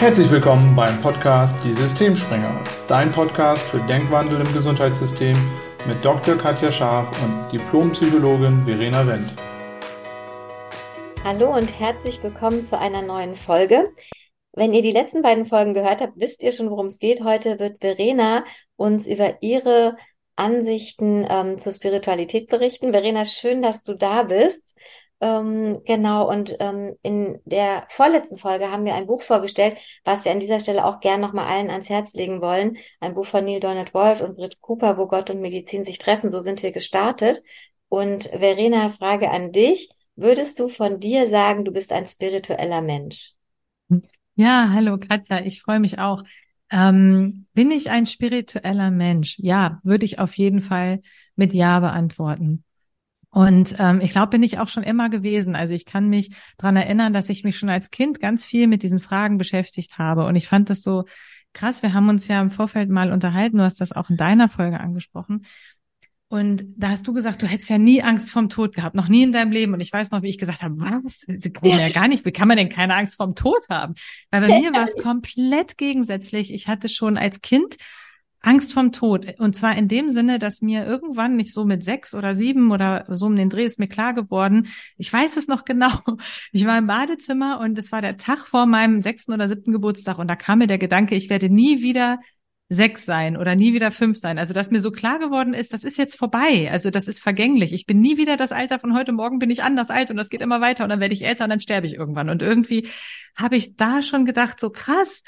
Herzlich willkommen beim Podcast Die Systemspringer, dein Podcast für Denkwandel im Gesundheitssystem mit Dr. Katja Scharf und Diplompsychologin Verena Wendt. Hallo und herzlich willkommen zu einer neuen Folge. Wenn ihr die letzten beiden Folgen gehört habt, wisst ihr schon, worum es geht. Heute wird Verena uns über ihre Ansichten ähm, zur Spiritualität berichten. Verena, schön, dass du da bist. Ähm, genau, und ähm, in der vorletzten Folge haben wir ein Buch vorgestellt, was wir an dieser Stelle auch gern nochmal allen ans Herz legen wollen. Ein Buch von Neil Donald Walsh und Britt Cooper, wo Gott und Medizin sich treffen. So sind wir gestartet. Und Verena, Frage an dich. Würdest du von dir sagen, du bist ein spiritueller Mensch? Ja, hallo Katja, ich freue mich auch. Ähm, bin ich ein spiritueller Mensch? Ja, würde ich auf jeden Fall mit Ja beantworten. Und ähm, ich glaube, bin ich auch schon immer gewesen. Also ich kann mich dran erinnern, dass ich mich schon als Kind ganz viel mit diesen Fragen beschäftigt habe. Und ich fand das so krass. Wir haben uns ja im Vorfeld mal unterhalten. Du hast das auch in deiner Folge angesprochen. Und da hast du gesagt, du hättest ja nie Angst vorm Tod gehabt, noch nie in deinem Leben. Und ich weiß noch, wie ich gesagt habe, was? Sie ja. ja gar nicht. Wie kann man denn keine Angst vorm Tod haben? Weil bei mir war es komplett gegensätzlich. Ich hatte schon als Kind Angst vom Tod. Und zwar in dem Sinne, dass mir irgendwann nicht so mit sechs oder sieben oder so um den Dreh ist mir klar geworden. Ich weiß es noch genau. Ich war im Badezimmer und es war der Tag vor meinem sechsten oder siebten Geburtstag und da kam mir der Gedanke, ich werde nie wieder sechs sein oder nie wieder fünf sein. Also, dass mir so klar geworden ist, das ist jetzt vorbei. Also, das ist vergänglich. Ich bin nie wieder das Alter von heute Morgen bin ich anders alt und das geht immer weiter und dann werde ich älter und dann sterbe ich irgendwann. Und irgendwie habe ich da schon gedacht, so krass,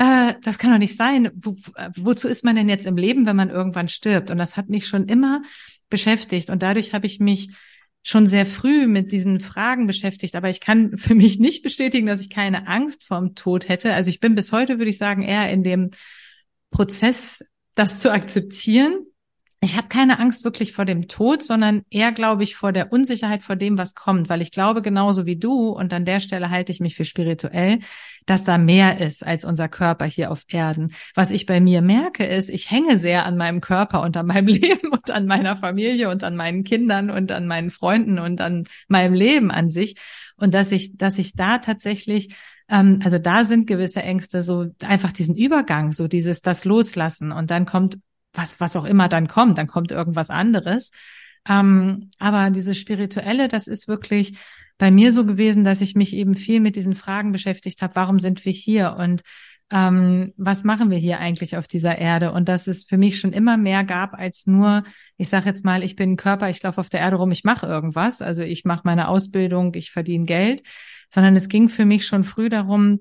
äh, das kann doch nicht sein. Wo, wozu ist man denn jetzt im Leben, wenn man irgendwann stirbt? Und das hat mich schon immer beschäftigt. Und dadurch habe ich mich schon sehr früh mit diesen Fragen beschäftigt, aber ich kann für mich nicht bestätigen, dass ich keine Angst vorm Tod hätte. Also ich bin bis heute, würde ich sagen, eher in dem Prozess, das zu akzeptieren. Ich habe keine Angst wirklich vor dem Tod, sondern eher, glaube ich, vor der Unsicherheit vor dem, was kommt, weil ich glaube genauso wie du, und an der Stelle halte ich mich für spirituell, dass da mehr ist als unser Körper hier auf Erden. Was ich bei mir merke, ist, ich hänge sehr an meinem Körper und an meinem Leben und an meiner Familie und an meinen Kindern und an meinen Freunden und an meinem Leben an sich. Und dass ich, dass ich da tatsächlich ähm, also da sind gewisse Ängste, so einfach diesen Übergang, so dieses das Loslassen und dann kommt was, was auch immer dann kommt, dann kommt irgendwas anderes. Ähm, aber dieses Spirituelle, das ist wirklich bei mir so gewesen, dass ich mich eben viel mit diesen Fragen beschäftigt habe. Warum sind wir hier? Und ähm, was machen wir hier eigentlich auf dieser Erde? Und dass es für mich schon immer mehr gab als nur, ich sage jetzt mal, ich bin Körper, ich laufe auf der Erde rum, ich mache irgendwas. Also ich mache meine Ausbildung, ich verdiene Geld, sondern es ging für mich schon früh darum,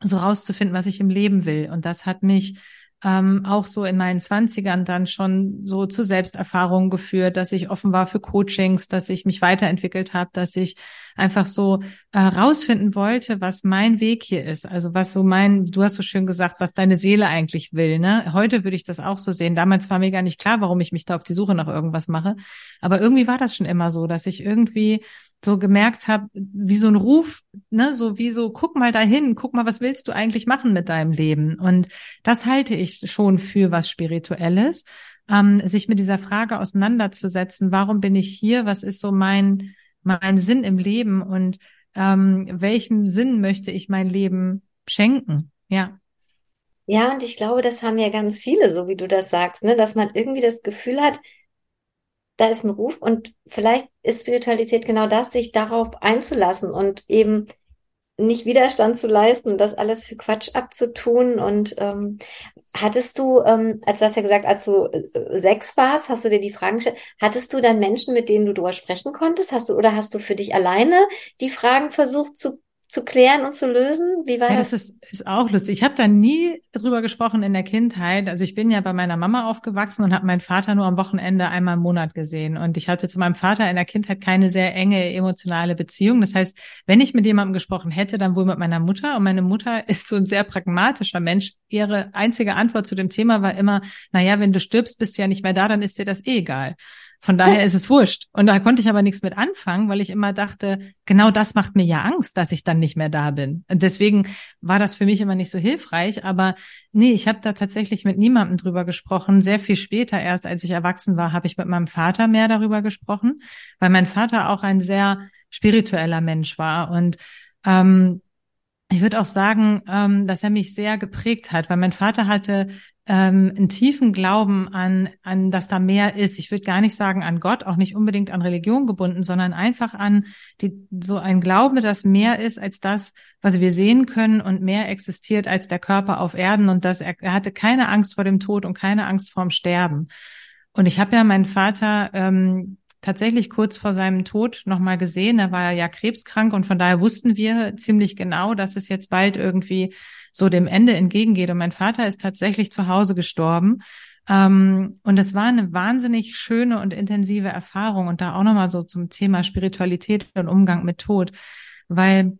so rauszufinden, was ich im Leben will. Und das hat mich ähm, auch so in meinen Zwanzigern dann schon so zu Selbsterfahrungen geführt, dass ich offen war für Coachings, dass ich mich weiterentwickelt habe, dass ich einfach so äh, rausfinden wollte, was mein Weg hier ist. Also was so mein, du hast so schön gesagt, was deine Seele eigentlich will. Ne? Heute würde ich das auch so sehen. Damals war mir gar nicht klar, warum ich mich da auf die Suche nach irgendwas mache. Aber irgendwie war das schon immer so, dass ich irgendwie so gemerkt habe, wie so ein Ruf, ne, so wie so, guck mal dahin, guck mal, was willst du eigentlich machen mit deinem Leben? Und das halte ich schon für was Spirituelles, ähm, sich mit dieser Frage auseinanderzusetzen, warum bin ich hier, was ist so mein, mein Sinn im Leben und ähm, welchem Sinn möchte ich mein Leben schenken? Ja. Ja, und ich glaube, das haben ja ganz viele, so wie du das sagst, ne, dass man irgendwie das Gefühl hat, da ist ein Ruf und vielleicht ist Spiritualität genau das, sich darauf einzulassen und eben nicht Widerstand zu leisten, das alles für Quatsch abzutun. Und ähm, hattest du, ähm, als du hast ja gesagt, als du äh, sechs warst, hast du dir die Fragen gestellt, hattest du dann Menschen, mit denen du darüber sprechen konntest? Hast du oder hast du für dich alleine die Fragen versucht zu zu klären und zu lösen? Wie war ja, das? Das ist, ist auch lustig. Ich habe da nie drüber gesprochen in der Kindheit. Also ich bin ja bei meiner Mama aufgewachsen und habe meinen Vater nur am Wochenende einmal im Monat gesehen. Und ich hatte zu meinem Vater in der Kindheit keine sehr enge emotionale Beziehung. Das heißt, wenn ich mit jemandem gesprochen hätte, dann wohl mit meiner Mutter. Und meine Mutter ist so ein sehr pragmatischer Mensch. Ihre einzige Antwort zu dem Thema war immer, na ja, wenn du stirbst, bist du ja nicht mehr da, dann ist dir das eh egal. Von daher ist es wurscht. Und da konnte ich aber nichts mit anfangen, weil ich immer dachte, genau das macht mir ja Angst, dass ich dann nicht mehr da bin. Und deswegen war das für mich immer nicht so hilfreich. Aber nee, ich habe da tatsächlich mit niemandem drüber gesprochen. Sehr viel später, erst als ich erwachsen war, habe ich mit meinem Vater mehr darüber gesprochen, weil mein Vater auch ein sehr spiritueller Mensch war. Und ähm, ich würde auch sagen, ähm, dass er mich sehr geprägt hat, weil mein Vater hatte ähm, einen tiefen Glauben an, an, dass da mehr ist. Ich würde gar nicht sagen an Gott, auch nicht unbedingt an Religion gebunden, sondern einfach an die, so ein Glaube, dass mehr ist als das, was wir sehen können und mehr existiert als der Körper auf Erden und dass er, er hatte keine Angst vor dem Tod und keine Angst vorm Sterben. Und ich habe ja meinen Vater ähm, tatsächlich kurz vor seinem Tod nochmal gesehen. Er war ja krebskrank und von daher wussten wir ziemlich genau, dass es jetzt bald irgendwie so dem Ende entgegengeht. Und mein Vater ist tatsächlich zu Hause gestorben. Ähm, und es war eine wahnsinnig schöne und intensive Erfahrung und da auch nochmal so zum Thema Spiritualität und Umgang mit Tod, weil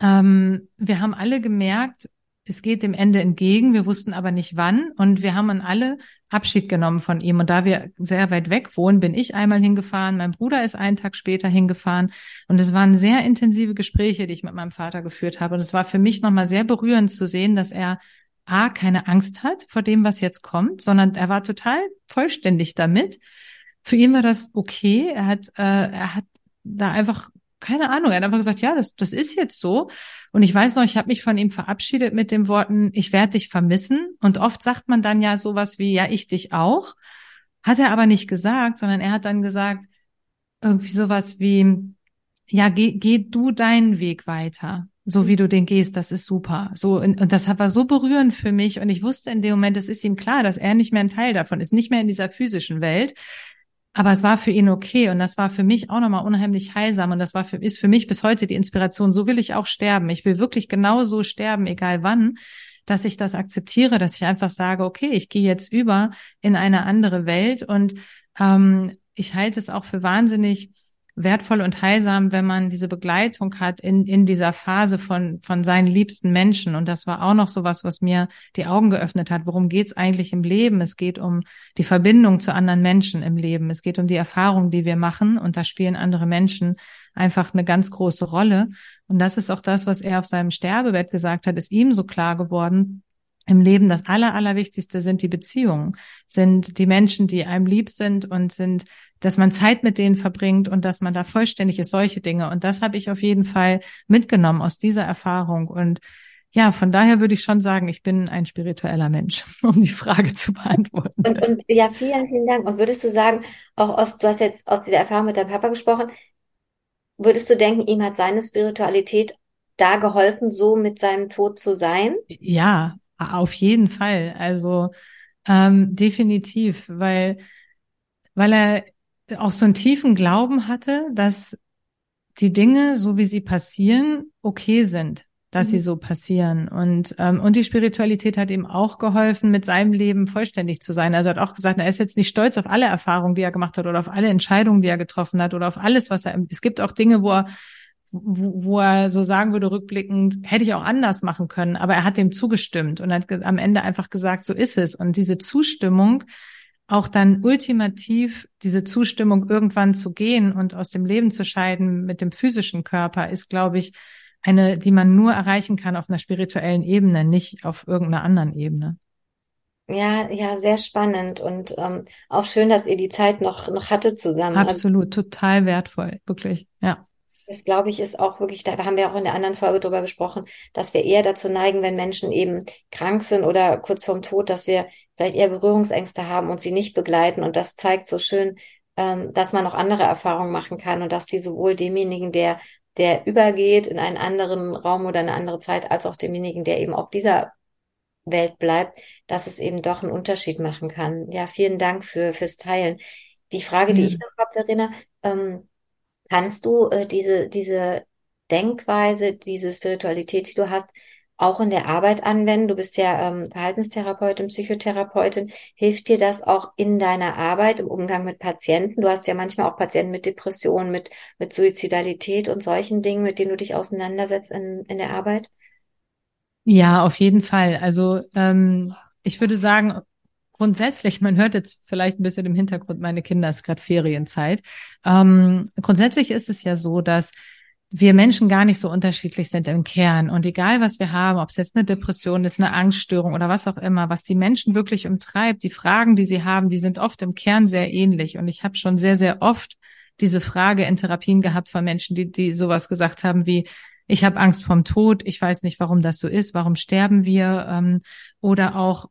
ähm, wir haben alle gemerkt, es geht dem Ende entgegen, wir wussten aber nicht wann und wir haben an alle Abschied genommen von ihm. Und da wir sehr weit weg wohnen, bin ich einmal hingefahren, mein Bruder ist einen Tag später hingefahren und es waren sehr intensive Gespräche, die ich mit meinem Vater geführt habe. Und es war für mich nochmal sehr berührend zu sehen, dass er A, keine Angst hat vor dem, was jetzt kommt, sondern er war total vollständig damit. Für ihn war das okay. Er hat, äh, er hat da einfach keine Ahnung, er hat einfach gesagt, ja, das, das ist jetzt so. Und ich weiß noch, ich habe mich von ihm verabschiedet mit den Worten, ich werde dich vermissen. Und oft sagt man dann ja sowas wie, ja, ich dich auch. Hat er aber nicht gesagt, sondern er hat dann gesagt, irgendwie sowas wie, ja, geh, geh du deinen Weg weiter, so wie du den gehst, das ist super. So, und, und das war so berührend für mich. Und ich wusste in dem Moment, es ist ihm klar, dass er nicht mehr ein Teil davon ist, nicht mehr in dieser physischen Welt. Aber es war für ihn okay und das war für mich auch nochmal unheimlich heilsam und das war für, ist für mich bis heute die Inspiration. So will ich auch sterben. Ich will wirklich genau so sterben, egal wann, dass ich das akzeptiere, dass ich einfach sage, okay, ich gehe jetzt über in eine andere Welt und ähm, ich halte es auch für wahnsinnig wertvoll und heilsam, wenn man diese Begleitung hat in, in dieser Phase von, von seinen liebsten Menschen. Und das war auch noch so was, was mir die Augen geöffnet hat. Worum geht's eigentlich im Leben? Es geht um die Verbindung zu anderen Menschen im Leben. Es geht um die Erfahrungen, die wir machen. Und da spielen andere Menschen einfach eine ganz große Rolle. Und das ist auch das, was er auf seinem Sterbebett gesagt hat, ist ihm so klar geworden, im Leben das Aller, Allerwichtigste sind die Beziehungen, sind die Menschen, die einem lieb sind und sind, dass man Zeit mit denen verbringt und dass man da vollständig ist, solche Dinge. Und das habe ich auf jeden Fall mitgenommen aus dieser Erfahrung. Und ja, von daher würde ich schon sagen, ich bin ein spiritueller Mensch, um die Frage zu beantworten. Und, und ja, vielen, vielen Dank. Und würdest du sagen, auch aus, du hast jetzt aus dieser Erfahrung mit deinem Papa gesprochen, würdest du denken, ihm hat seine Spiritualität da geholfen, so mit seinem Tod zu sein? Ja, auf jeden Fall. Also ähm, definitiv, weil, weil er auch so einen tiefen Glauben hatte, dass die Dinge, so wie sie passieren, okay sind, dass mhm. sie so passieren. Und, ähm, und die Spiritualität hat ihm auch geholfen, mit seinem Leben vollständig zu sein. Also er hat auch gesagt, er ist jetzt nicht stolz auf alle Erfahrungen, die er gemacht hat oder auf alle Entscheidungen, die er getroffen hat oder auf alles, was er. Es gibt auch Dinge, wo er wo, wo er so sagen würde, rückblickend, hätte ich auch anders machen können, aber er hat dem zugestimmt und hat am Ende einfach gesagt, so ist es. Und diese Zustimmung, auch dann ultimativ diese Zustimmung irgendwann zu gehen und aus dem Leben zu scheiden mit dem physischen Körper, ist, glaube ich, eine, die man nur erreichen kann auf einer spirituellen Ebene, nicht auf irgendeiner anderen Ebene. Ja, ja, sehr spannend und ähm, auch schön, dass ihr die Zeit noch noch hatte zusammen. Absolut, total wertvoll, wirklich, ja. Das glaube ich ist auch wirklich, da haben wir auch in der anderen Folge drüber gesprochen, dass wir eher dazu neigen, wenn Menschen eben krank sind oder kurz vorm Tod, dass wir vielleicht eher Berührungsängste haben und sie nicht begleiten. Und das zeigt so schön, ähm, dass man noch andere Erfahrungen machen kann und dass die sowohl demjenigen, der, der übergeht in einen anderen Raum oder eine andere Zeit, als auch demjenigen, der eben auf dieser Welt bleibt, dass es eben doch einen Unterschied machen kann. Ja, vielen Dank für, fürs Teilen. Die Frage, die mhm. ich noch habe, Verena, ähm, Kannst du äh, diese, diese Denkweise, diese Spiritualität, die du hast, auch in der Arbeit anwenden? Du bist ja ähm, Verhaltenstherapeutin, Psychotherapeutin. Hilft dir das auch in deiner Arbeit, im Umgang mit Patienten? Du hast ja manchmal auch Patienten mit Depressionen, mit, mit Suizidalität und solchen Dingen, mit denen du dich auseinandersetzt in, in der Arbeit? Ja, auf jeden Fall. Also ähm, ich würde sagen, grundsätzlich, man hört jetzt vielleicht ein bisschen im Hintergrund, meine Kinder ist gerade Ferienzeit. Ähm, grundsätzlich ist es ja so, dass wir Menschen gar nicht so unterschiedlich sind im Kern. Und egal, was wir haben, ob es jetzt eine Depression ist, eine Angststörung oder was auch immer, was die Menschen wirklich umtreibt, die Fragen, die sie haben, die sind oft im Kern sehr ähnlich. Und ich habe schon sehr, sehr oft diese Frage in Therapien gehabt von Menschen, die, die sowas gesagt haben wie, ich habe Angst vom Tod, ich weiß nicht, warum das so ist, warum sterben wir ähm, oder auch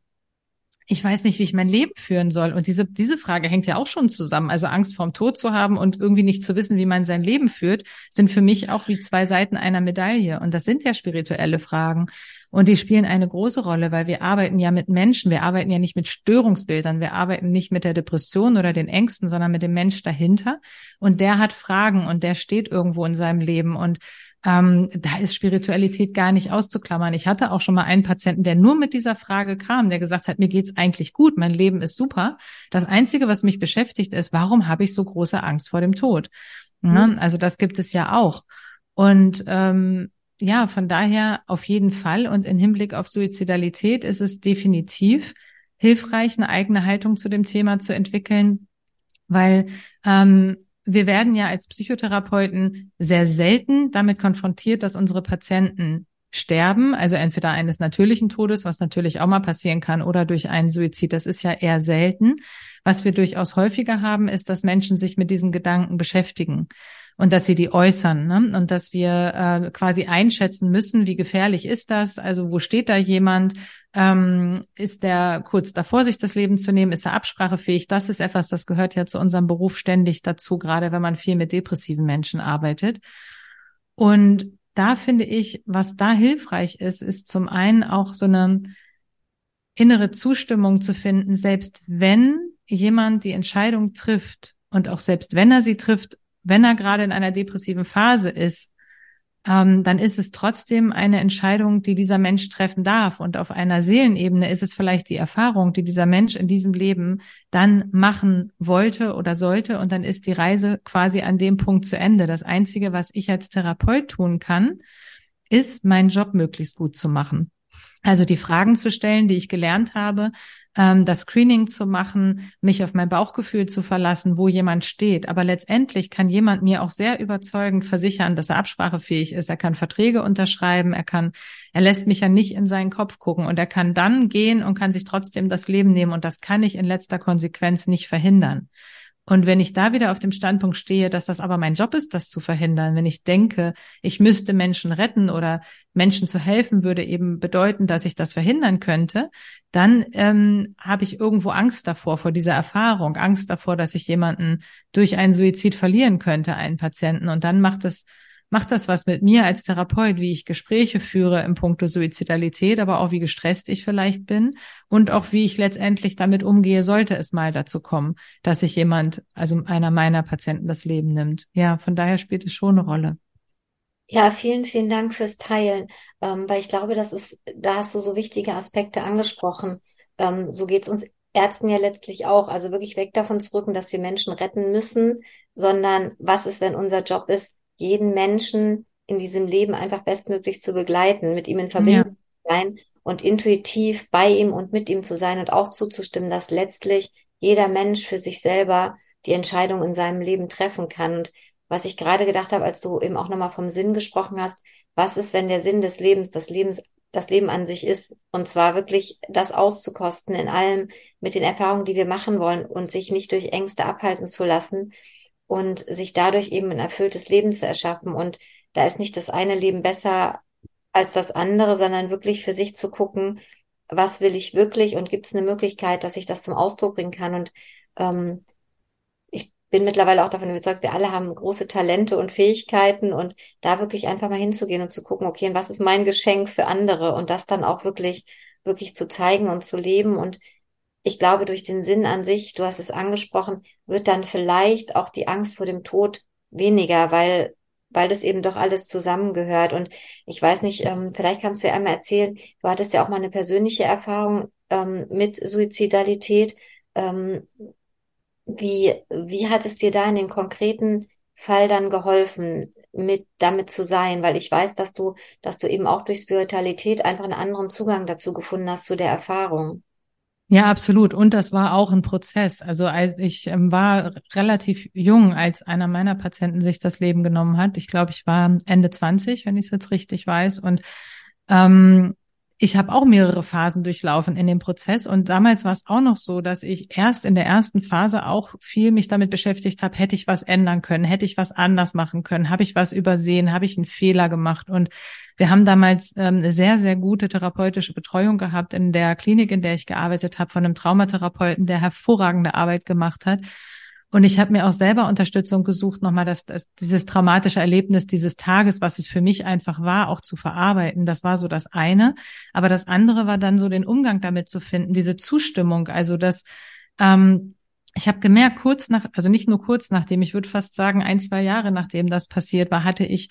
ich weiß nicht, wie ich mein Leben führen soll. Und diese, diese Frage hängt ja auch schon zusammen. Also Angst vorm Tod zu haben und irgendwie nicht zu wissen, wie man sein Leben führt, sind für mich auch wie zwei Seiten einer Medaille. Und das sind ja spirituelle Fragen. Und die spielen eine große Rolle, weil wir arbeiten ja mit Menschen. Wir arbeiten ja nicht mit Störungsbildern. Wir arbeiten nicht mit der Depression oder den Ängsten, sondern mit dem Mensch dahinter. Und der hat Fragen und der steht irgendwo in seinem Leben. Und ähm, da ist Spiritualität gar nicht auszuklammern. Ich hatte auch schon mal einen Patienten, der nur mit dieser Frage kam, der gesagt hat, mir geht's eigentlich gut, mein Leben ist super. Das Einzige, was mich beschäftigt, ist, warum habe ich so große Angst vor dem Tod? Ja, mhm. also das gibt es ja auch. Und ähm, ja, von daher auf jeden Fall. Und in Hinblick auf Suizidalität ist es definitiv hilfreich, eine eigene Haltung zu dem Thema zu entwickeln, weil ähm, wir werden ja als Psychotherapeuten sehr selten damit konfrontiert, dass unsere Patienten sterben, also entweder eines natürlichen Todes, was natürlich auch mal passieren kann, oder durch einen Suizid. Das ist ja eher selten. Was wir durchaus häufiger haben, ist, dass Menschen sich mit diesen Gedanken beschäftigen und dass sie die äußern ne? und dass wir äh, quasi einschätzen müssen, wie gefährlich ist das? Also wo steht da jemand? Ähm, ist der kurz davor, sich das Leben zu nehmen? Ist er absprachefähig? Das ist etwas, das gehört ja zu unserem Beruf ständig dazu, gerade wenn man viel mit depressiven Menschen arbeitet. Und da finde ich, was da hilfreich ist, ist zum einen auch so eine innere Zustimmung zu finden, selbst wenn jemand die Entscheidung trifft und auch selbst wenn er sie trifft, wenn er gerade in einer depressiven Phase ist, ähm, dann ist es trotzdem eine Entscheidung, die dieser Mensch treffen darf. Und auf einer Seelenebene ist es vielleicht die Erfahrung, die dieser Mensch in diesem Leben dann machen wollte oder sollte. Und dann ist die Reise quasi an dem Punkt zu Ende. Das Einzige, was ich als Therapeut tun kann, ist, meinen Job möglichst gut zu machen. Also die Fragen zu stellen, die ich gelernt habe, ähm, das Screening zu machen, mich auf mein Bauchgefühl zu verlassen, wo jemand steht. Aber letztendlich kann jemand mir auch sehr überzeugend versichern, dass er absprachefähig ist. Er kann Verträge unterschreiben, er kann, er lässt mich ja nicht in seinen Kopf gucken und er kann dann gehen und kann sich trotzdem das Leben nehmen. Und das kann ich in letzter Konsequenz nicht verhindern. Und wenn ich da wieder auf dem Standpunkt stehe, dass das aber mein Job ist, das zu verhindern, wenn ich denke, ich müsste Menschen retten oder Menschen zu helfen, würde eben bedeuten, dass ich das verhindern könnte, dann ähm, habe ich irgendwo Angst davor, vor dieser Erfahrung, Angst davor, dass ich jemanden durch einen Suizid verlieren könnte, einen Patienten. Und dann macht es macht das was mit mir als Therapeut, wie ich Gespräche führe im Punkto Suizidalität, aber auch wie gestresst ich vielleicht bin und auch wie ich letztendlich damit umgehe, sollte es mal dazu kommen, dass sich jemand, also einer meiner Patienten das Leben nimmt. Ja, von daher spielt es schon eine Rolle. Ja, vielen, vielen Dank fürs Teilen, ähm, weil ich glaube, das ist, da hast du so wichtige Aspekte angesprochen. Ähm, so geht's uns Ärzten ja letztlich auch, also wirklich weg davon zu rücken, dass wir Menschen retten müssen, sondern was ist, wenn unser Job ist, jeden Menschen in diesem Leben einfach bestmöglich zu begleiten, mit ihm in Verbindung ja. zu sein und intuitiv bei ihm und mit ihm zu sein und auch zuzustimmen, dass letztlich jeder Mensch für sich selber die Entscheidung in seinem Leben treffen kann. Und was ich gerade gedacht habe, als du eben auch nochmal vom Sinn gesprochen hast, was ist, wenn der Sinn des Lebens, das Lebens, das Leben an sich ist, und zwar wirklich das auszukosten in allem mit den Erfahrungen, die wir machen wollen und sich nicht durch Ängste abhalten zu lassen, und sich dadurch eben ein erfülltes Leben zu erschaffen. Und da ist nicht das eine Leben besser als das andere, sondern wirklich für sich zu gucken, was will ich wirklich und gibt es eine Möglichkeit, dass ich das zum Ausdruck bringen kann. Und ähm, ich bin mittlerweile auch davon überzeugt, wir alle haben große Talente und Fähigkeiten und da wirklich einfach mal hinzugehen und zu gucken, okay, und was ist mein Geschenk für andere und das dann auch wirklich, wirklich zu zeigen und zu leben und ich glaube, durch den Sinn an sich, du hast es angesprochen, wird dann vielleicht auch die Angst vor dem Tod weniger, weil, weil das eben doch alles zusammengehört. Und ich weiß nicht, ähm, vielleicht kannst du ja einmal erzählen, du hattest ja auch mal eine persönliche Erfahrung ähm, mit Suizidalität. Ähm, wie, wie hat es dir da in den konkreten Fall dann geholfen, mit damit zu sein? Weil ich weiß, dass du, dass du eben auch durch Spiritualität einfach einen anderen Zugang dazu gefunden hast zu der Erfahrung. Ja, absolut. Und das war auch ein Prozess. Also ich ähm, war relativ jung, als einer meiner Patienten sich das Leben genommen hat. Ich glaube, ich war Ende 20, wenn ich es jetzt richtig weiß. Und ähm, ich habe auch mehrere Phasen durchlaufen in dem Prozess und damals war es auch noch so, dass ich erst in der ersten Phase auch viel mich damit beschäftigt habe, hätte ich was ändern können, hätte ich was anders machen können, habe ich was übersehen, habe ich einen Fehler gemacht und wir haben damals ähm, eine sehr, sehr gute therapeutische Betreuung gehabt in der Klinik, in der ich gearbeitet habe, von einem Traumatherapeuten, der hervorragende Arbeit gemacht hat. Und ich habe mir auch selber Unterstützung gesucht, nochmal das, das, dieses traumatische Erlebnis dieses Tages, was es für mich einfach war, auch zu verarbeiten. Das war so das eine. Aber das andere war dann so den Umgang damit zu finden, diese Zustimmung. Also das, ähm, ich habe gemerkt, kurz nach, also nicht nur kurz nachdem, ich würde fast sagen, ein, zwei Jahre nachdem das passiert war, hatte ich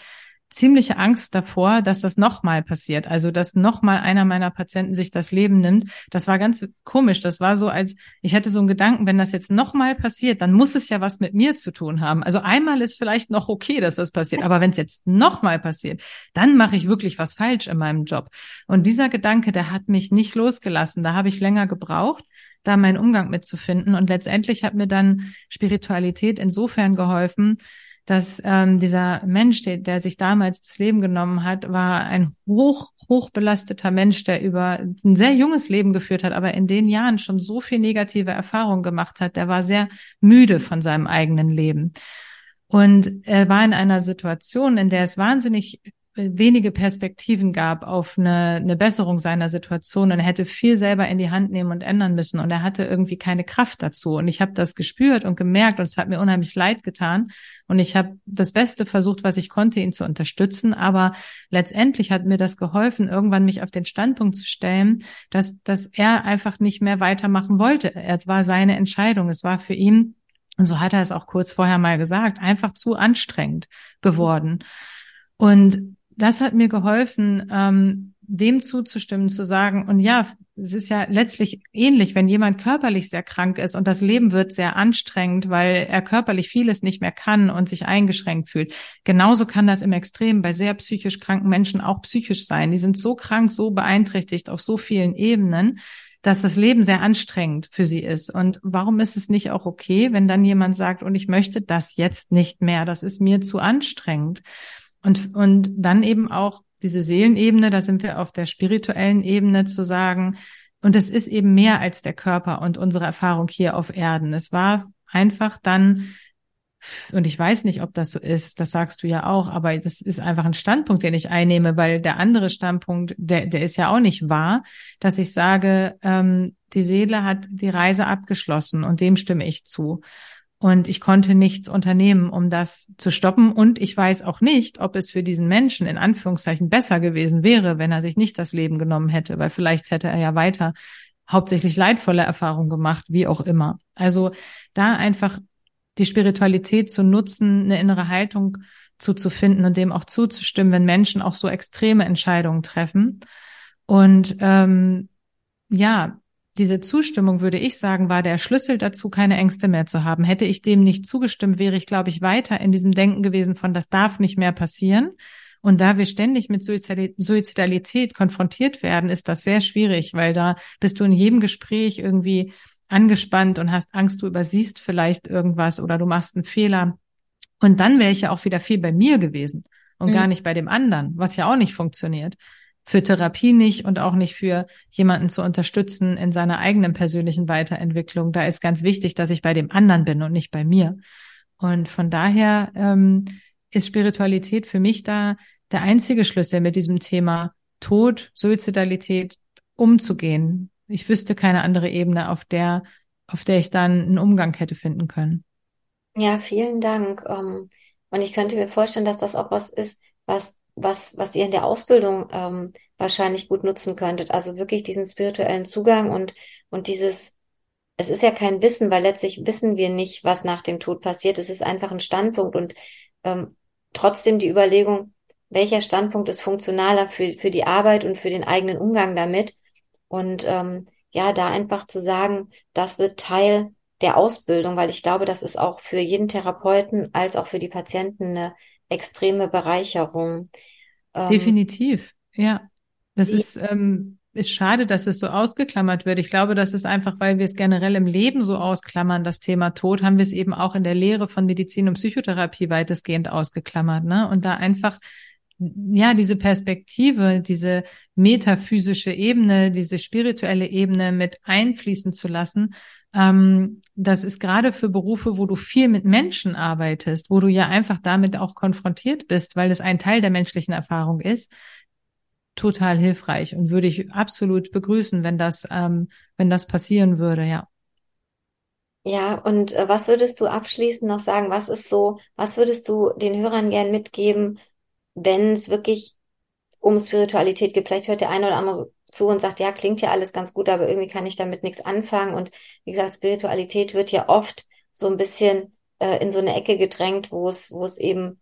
ziemliche Angst davor, dass das nochmal passiert. Also, dass nochmal einer meiner Patienten sich das Leben nimmt. Das war ganz komisch. Das war so, als ich hätte so einen Gedanken, wenn das jetzt nochmal passiert, dann muss es ja was mit mir zu tun haben. Also einmal ist vielleicht noch okay, dass das passiert. Aber wenn es jetzt nochmal passiert, dann mache ich wirklich was falsch in meinem Job. Und dieser Gedanke, der hat mich nicht losgelassen. Da habe ich länger gebraucht da meinen Umgang mitzufinden. Und letztendlich hat mir dann Spiritualität insofern geholfen, dass ähm, dieser Mensch, der, der sich damals das Leben genommen hat, war ein hoch, hoch belasteter Mensch, der über ein sehr junges Leben geführt hat, aber in den Jahren schon so viel negative Erfahrungen gemacht hat. Der war sehr müde von seinem eigenen Leben. Und er war in einer Situation, in der es wahnsinnig wenige Perspektiven gab auf eine, eine Besserung seiner Situation und er hätte viel selber in die Hand nehmen und ändern müssen und er hatte irgendwie keine Kraft dazu und ich habe das gespürt und gemerkt und es hat mir unheimlich leid getan und ich habe das Beste versucht, was ich konnte, ihn zu unterstützen, aber letztendlich hat mir das geholfen, irgendwann mich auf den Standpunkt zu stellen, dass dass er einfach nicht mehr weitermachen wollte. Es war seine Entscheidung, es war für ihn und so hat er es auch kurz vorher mal gesagt, einfach zu anstrengend geworden. Und das hat mir geholfen, ähm, dem zuzustimmen, zu sagen, und ja, es ist ja letztlich ähnlich, wenn jemand körperlich sehr krank ist und das Leben wird sehr anstrengend, weil er körperlich vieles nicht mehr kann und sich eingeschränkt fühlt. Genauso kann das im Extrem bei sehr psychisch kranken Menschen auch psychisch sein. Die sind so krank, so beeinträchtigt auf so vielen Ebenen, dass das Leben sehr anstrengend für sie ist. Und warum ist es nicht auch okay, wenn dann jemand sagt, und ich möchte das jetzt nicht mehr, das ist mir zu anstrengend. Und, und dann eben auch diese Seelenebene, da sind wir auf der spirituellen Ebene zu sagen, und es ist eben mehr als der Körper und unsere Erfahrung hier auf Erden. Es war einfach dann, und ich weiß nicht, ob das so ist, das sagst du ja auch, aber das ist einfach ein Standpunkt, den ich einnehme, weil der andere Standpunkt, der, der ist ja auch nicht wahr, dass ich sage, ähm, die Seele hat die Reise abgeschlossen und dem stimme ich zu. Und ich konnte nichts unternehmen, um das zu stoppen. Und ich weiß auch nicht, ob es für diesen Menschen in Anführungszeichen besser gewesen wäre, wenn er sich nicht das Leben genommen hätte, weil vielleicht hätte er ja weiter hauptsächlich leidvolle Erfahrungen gemacht, wie auch immer. Also da einfach die Spiritualität zu nutzen, eine innere Haltung zuzufinden und dem auch zuzustimmen, wenn Menschen auch so extreme Entscheidungen treffen. Und ähm, ja, diese Zustimmung, würde ich sagen, war der Schlüssel dazu, keine Ängste mehr zu haben. Hätte ich dem nicht zugestimmt, wäre ich, glaube ich, weiter in diesem Denken gewesen von, das darf nicht mehr passieren. Und da wir ständig mit Suizidalität konfrontiert werden, ist das sehr schwierig, weil da bist du in jedem Gespräch irgendwie angespannt und hast Angst, du übersiehst vielleicht irgendwas oder du machst einen Fehler. Und dann wäre ich ja auch wieder viel bei mir gewesen und mhm. gar nicht bei dem anderen, was ja auch nicht funktioniert für Therapie nicht und auch nicht für jemanden zu unterstützen in seiner eigenen persönlichen Weiterentwicklung. Da ist ganz wichtig, dass ich bei dem anderen bin und nicht bei mir. Und von daher ähm, ist Spiritualität für mich da der einzige Schlüssel mit diesem Thema Tod, Suizidalität umzugehen. Ich wüsste keine andere Ebene, auf der, auf der ich dann einen Umgang hätte finden können. Ja, vielen Dank. Ähm, und ich könnte mir vorstellen, dass das auch was ist, was was, was ihr in der Ausbildung ähm, wahrscheinlich gut nutzen könntet. Also wirklich diesen spirituellen Zugang und, und dieses, es ist ja kein Wissen, weil letztlich wissen wir nicht, was nach dem Tod passiert. Es ist einfach ein Standpunkt und ähm, trotzdem die Überlegung, welcher Standpunkt ist funktionaler für, für die Arbeit und für den eigenen Umgang damit. Und ähm, ja, da einfach zu sagen, das wird Teil der Ausbildung, weil ich glaube, das ist auch für jeden Therapeuten als auch für die Patienten eine extreme Bereicherung. Ähm, Definitiv, ja. Das ist, ähm, ist schade, dass es so ausgeklammert wird. Ich glaube, das ist einfach, weil wir es generell im Leben so ausklammern, das Thema Tod, haben wir es eben auch in der Lehre von Medizin und Psychotherapie weitestgehend ausgeklammert, ne? Und da einfach ja, diese Perspektive, diese metaphysische Ebene, diese spirituelle Ebene mit einfließen zu lassen, ähm, das ist gerade für Berufe, wo du viel mit Menschen arbeitest, wo du ja einfach damit auch konfrontiert bist, weil es ein Teil der menschlichen Erfahrung ist, total hilfreich und würde ich absolut begrüßen, wenn das, ähm, wenn das passieren würde, ja. Ja, und äh, was würdest du abschließend noch sagen? Was ist so, was würdest du den Hörern gern mitgeben, wenn es wirklich um Spiritualität geht? Vielleicht hört der eine oder andere zu und sagt, ja, klingt ja alles ganz gut, aber irgendwie kann ich damit nichts anfangen. Und wie gesagt, Spiritualität wird ja oft so ein bisschen äh, in so eine Ecke gedrängt, wo es, wo es eben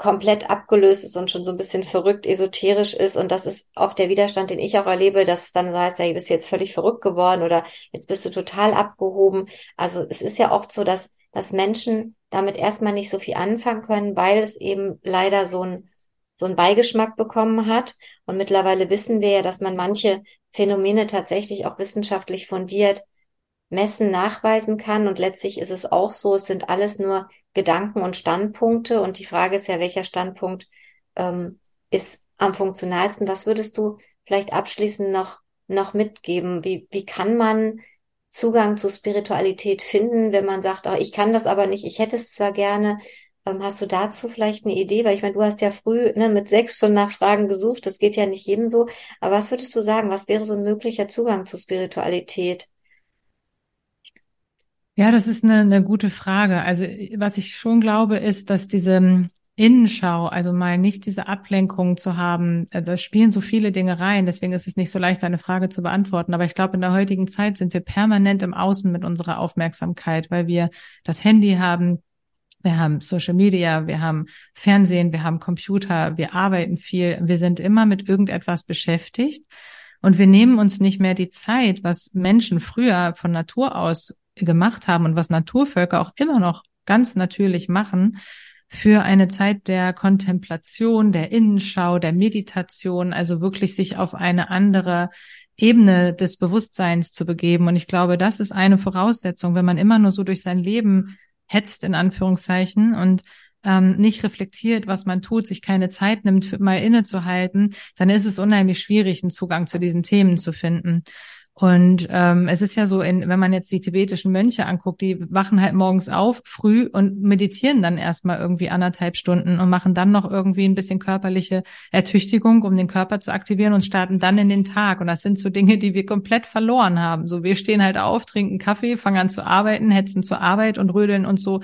komplett abgelöst ist und schon so ein bisschen verrückt, esoterisch ist. Und das ist oft der Widerstand, den ich auch erlebe, dass es dann so heißt, ja, bist jetzt völlig verrückt geworden oder jetzt bist du total abgehoben. Also es ist ja oft so, dass, dass Menschen damit erstmal nicht so viel anfangen können, weil es eben leider so ein, so ein Beigeschmack bekommen hat. Und mittlerweile wissen wir ja, dass man manche Phänomene tatsächlich auch wissenschaftlich fundiert messen, nachweisen kann. Und letztlich ist es auch so, es sind alles nur Gedanken und Standpunkte. Und die Frage ist ja, welcher Standpunkt ähm, ist am funktionalsten? Was würdest du vielleicht abschließend noch, noch mitgeben? Wie, wie kann man Zugang zu Spiritualität finden, wenn man sagt, oh, ich kann das aber nicht, ich hätte es zwar gerne. Ähm, hast du dazu vielleicht eine Idee? Weil ich meine, du hast ja früh ne, mit sechs schon nach Fragen gesucht, das geht ja nicht jedem so. Aber was würdest du sagen, was wäre so ein möglicher Zugang zu Spiritualität? Ja, das ist eine, eine gute Frage. Also was ich schon glaube, ist, dass diese hm, Innenschau, also mal nicht diese Ablenkung zu haben, äh, da spielen so viele Dinge rein. Deswegen ist es nicht so leicht, eine Frage zu beantworten. Aber ich glaube, in der heutigen Zeit sind wir permanent im Außen mit unserer Aufmerksamkeit, weil wir das Handy haben, wir haben Social Media, wir haben Fernsehen, wir haben Computer, wir arbeiten viel, wir sind immer mit irgendetwas beschäftigt. Und wir nehmen uns nicht mehr die Zeit, was Menschen früher von Natur aus gemacht haben und was Naturvölker auch immer noch ganz natürlich machen, für eine Zeit der Kontemplation, der Innenschau, der Meditation, also wirklich sich auf eine andere Ebene des Bewusstseins zu begeben. Und ich glaube, das ist eine Voraussetzung, wenn man immer nur so durch sein Leben hetzt, in Anführungszeichen, und ähm, nicht reflektiert, was man tut, sich keine Zeit nimmt, mal innezuhalten, dann ist es unheimlich schwierig, einen Zugang zu diesen Themen zu finden. Und ähm, es ist ja so, in, wenn man jetzt die tibetischen Mönche anguckt, die wachen halt morgens auf, früh und meditieren dann erstmal irgendwie anderthalb Stunden und machen dann noch irgendwie ein bisschen körperliche Ertüchtigung, um den Körper zu aktivieren und starten dann in den Tag. Und das sind so Dinge, die wir komplett verloren haben. So, wir stehen halt auf, trinken Kaffee, fangen an zu arbeiten, hetzen zur Arbeit und rödeln uns so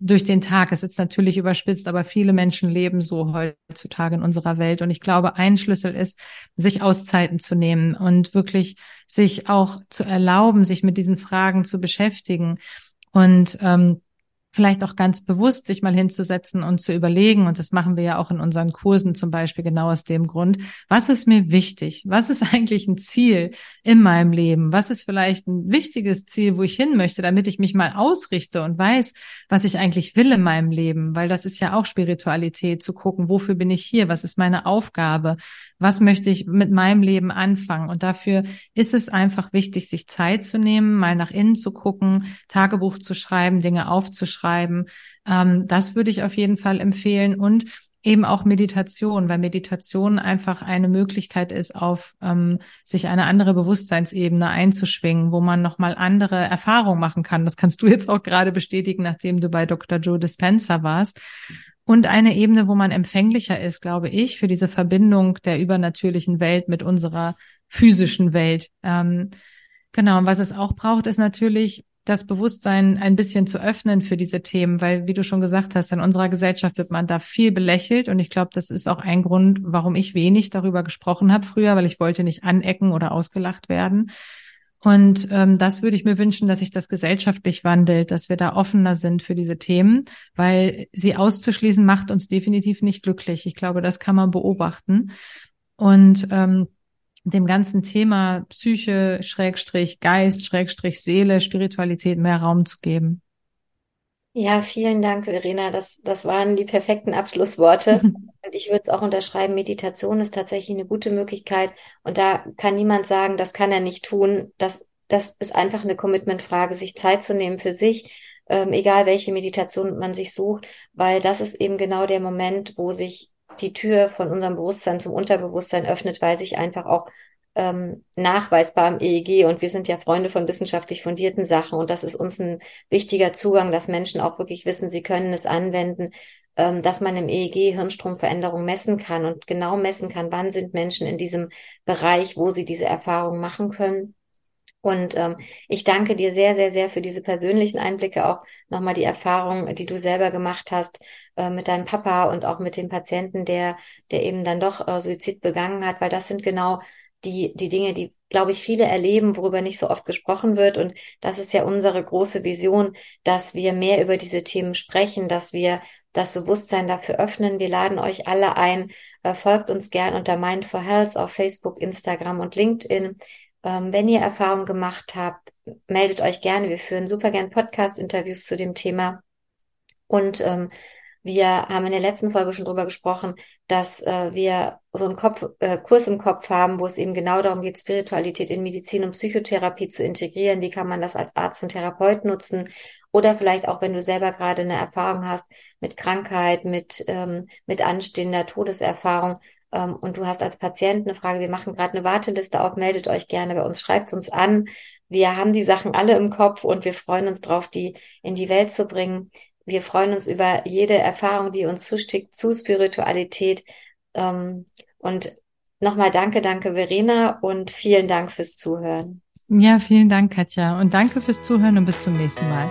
durch den Tag. Es ist natürlich überspitzt, aber viele Menschen leben so heutzutage in unserer Welt. Und ich glaube, ein Schlüssel ist, sich Auszeiten zu nehmen und wirklich sich auch zu erlauben, sich mit diesen Fragen zu beschäftigen. Und ähm, vielleicht auch ganz bewusst sich mal hinzusetzen und zu überlegen, und das machen wir ja auch in unseren Kursen zum Beispiel genau aus dem Grund, was ist mir wichtig? Was ist eigentlich ein Ziel in meinem Leben? Was ist vielleicht ein wichtiges Ziel, wo ich hin möchte, damit ich mich mal ausrichte und weiß, was ich eigentlich will in meinem Leben? Weil das ist ja auch Spiritualität, zu gucken, wofür bin ich hier? Was ist meine Aufgabe? Was möchte ich mit meinem Leben anfangen? Und dafür ist es einfach wichtig, sich Zeit zu nehmen, mal nach innen zu gucken, Tagebuch zu schreiben, Dinge aufzuschreiben. Ähm, das würde ich auf jeden Fall empfehlen und eben auch Meditation, weil Meditation einfach eine Möglichkeit ist, auf ähm, sich eine andere Bewusstseinsebene einzuschwingen, wo man nochmal andere Erfahrungen machen kann. Das kannst du jetzt auch gerade bestätigen, nachdem du bei Dr. Joe Dispenza warst und eine Ebene, wo man empfänglicher ist, glaube ich, für diese Verbindung der übernatürlichen Welt mit unserer physischen Welt. Ähm, genau, und was es auch braucht, ist natürlich das Bewusstsein ein bisschen zu öffnen für diese Themen, weil, wie du schon gesagt hast, in unserer Gesellschaft wird man da viel belächelt und ich glaube, das ist auch ein Grund, warum ich wenig darüber gesprochen habe früher, weil ich wollte nicht anecken oder ausgelacht werden. Und ähm, das würde ich mir wünschen, dass sich das gesellschaftlich wandelt, dass wir da offener sind für diese Themen, weil sie auszuschließen macht uns definitiv nicht glücklich. Ich glaube, das kann man beobachten. Und ähm, dem ganzen Thema Psyche, Schrägstrich, Geist, Schrägstrich, Seele, Spiritualität mehr Raum zu geben. Ja, vielen Dank, Verena. Das, das waren die perfekten Abschlussworte. Und ich würde es auch unterschreiben, Meditation ist tatsächlich eine gute Möglichkeit. Und da kann niemand sagen, das kann er nicht tun. Das, das ist einfach eine Commitment-Frage, sich Zeit zu nehmen für sich, ähm, egal welche Meditation man sich sucht, weil das ist eben genau der Moment, wo sich die Tür von unserem Bewusstsein zum Unterbewusstsein öffnet, weil sich einfach auch ähm, nachweisbar im EEG und wir sind ja Freunde von wissenschaftlich fundierten Sachen und das ist uns ein wichtiger Zugang, dass Menschen auch wirklich wissen, sie können es anwenden, ähm, dass man im EEG Hirnstromveränderung messen kann und genau messen kann, wann sind Menschen in diesem Bereich, wo sie diese Erfahrung machen können. Und ähm, ich danke dir sehr, sehr, sehr für diese persönlichen Einblicke, auch nochmal die Erfahrung, die du selber gemacht hast äh, mit deinem Papa und auch mit dem Patienten, der, der eben dann doch äh, Suizid begangen hat, weil das sind genau die, die Dinge, die, glaube ich, viele erleben, worüber nicht so oft gesprochen wird. Und das ist ja unsere große Vision, dass wir mehr über diese Themen sprechen, dass wir das Bewusstsein dafür öffnen. Wir laden euch alle ein, äh, folgt uns gern unter Mind for Health auf Facebook, Instagram und LinkedIn. Ähm, wenn ihr Erfahrungen gemacht habt, meldet euch gerne. Wir führen super gern Podcast-Interviews zu dem Thema. Und ähm, wir haben in der letzten Folge schon drüber gesprochen, dass äh, wir so einen Kopf, äh, Kurs im Kopf haben, wo es eben genau darum geht, Spiritualität in Medizin und Psychotherapie zu integrieren. Wie kann man das als Arzt und Therapeut nutzen? Oder vielleicht auch, wenn du selber gerade eine Erfahrung hast mit Krankheit, mit, ähm, mit anstehender Todeserfahrung, ähm, und du hast als Patient eine Frage, wir machen gerade eine Warteliste auf, meldet euch gerne bei uns, schreibt uns an. Wir haben die Sachen alle im Kopf und wir freuen uns drauf, die in die Welt zu bringen. Wir freuen uns über jede Erfahrung, die uns zustickt zu Spiritualität. Ähm, und nochmal danke, danke Verena und vielen Dank fürs Zuhören. Ja, vielen Dank, Katja. Und danke fürs Zuhören und bis zum nächsten Mal.